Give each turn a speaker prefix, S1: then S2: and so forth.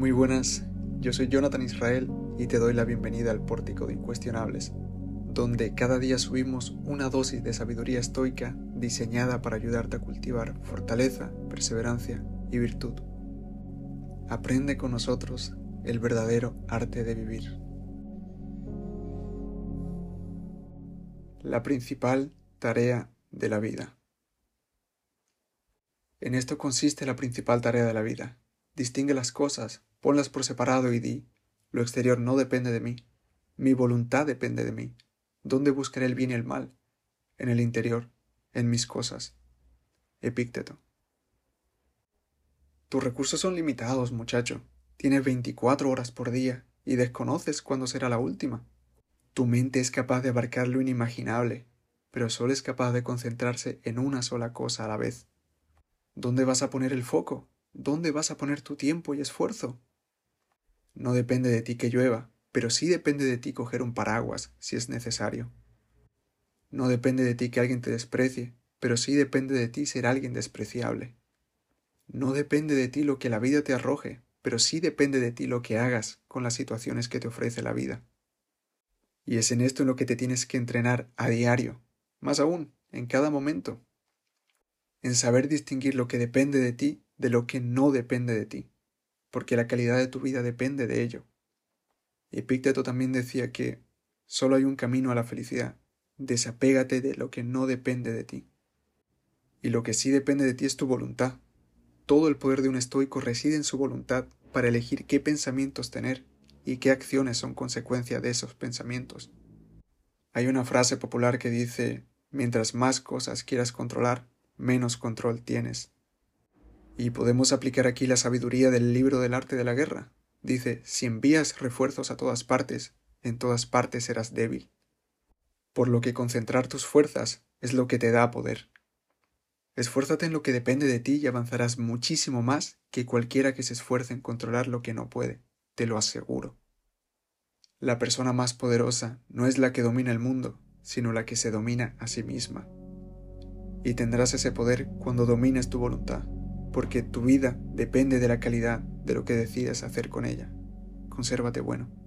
S1: Muy buenas, yo soy Jonathan Israel y te doy la bienvenida al Pórtico de Incuestionables, donde cada día subimos una dosis de sabiduría estoica diseñada para ayudarte a cultivar fortaleza, perseverancia y virtud. Aprende con nosotros el verdadero arte de vivir. La principal tarea de la vida. En esto consiste la principal tarea de la vida. Distingue las cosas, ponlas por separado y di, lo exterior no depende de mí, mi voluntad depende de mí. ¿Dónde buscaré el bien y el mal? En el interior, en mis cosas. Epícteto. Tus recursos son limitados, muchacho. Tienes 24 horas por día y desconoces cuándo será la última. Tu mente es capaz de abarcar lo inimaginable, pero solo es capaz de concentrarse en una sola cosa a la vez. ¿Dónde vas a poner el foco? ¿Dónde vas a poner tu tiempo y esfuerzo? No depende de ti que llueva, pero sí depende de ti coger un paraguas si es necesario. No depende de ti que alguien te desprecie, pero sí depende de ti ser alguien despreciable. No depende de ti lo que la vida te arroje, pero sí depende de ti lo que hagas con las situaciones que te ofrece la vida. Y es en esto en lo que te tienes que entrenar a diario, más aún, en cada momento en saber distinguir lo que depende de ti de lo que no depende de ti, porque la calidad de tu vida depende de ello. Epícteto también decía que solo hay un camino a la felicidad, desapégate de lo que no depende de ti. Y lo que sí depende de ti es tu voluntad. Todo el poder de un estoico reside en su voluntad para elegir qué pensamientos tener y qué acciones son consecuencia de esos pensamientos. Hay una frase popular que dice, mientras más cosas quieras controlar, menos control tienes. Y podemos aplicar aquí la sabiduría del libro del arte de la guerra. Dice, si envías refuerzos a todas partes, en todas partes serás débil. Por lo que concentrar tus fuerzas es lo que te da poder. Esfuérzate en lo que depende de ti y avanzarás muchísimo más que cualquiera que se esfuerce en controlar lo que no puede, te lo aseguro. La persona más poderosa no es la que domina el mundo, sino la que se domina a sí misma y tendrás ese poder cuando domines tu voluntad, porque tu vida depende de la calidad de lo que decides hacer con ella. Consérvate bueno.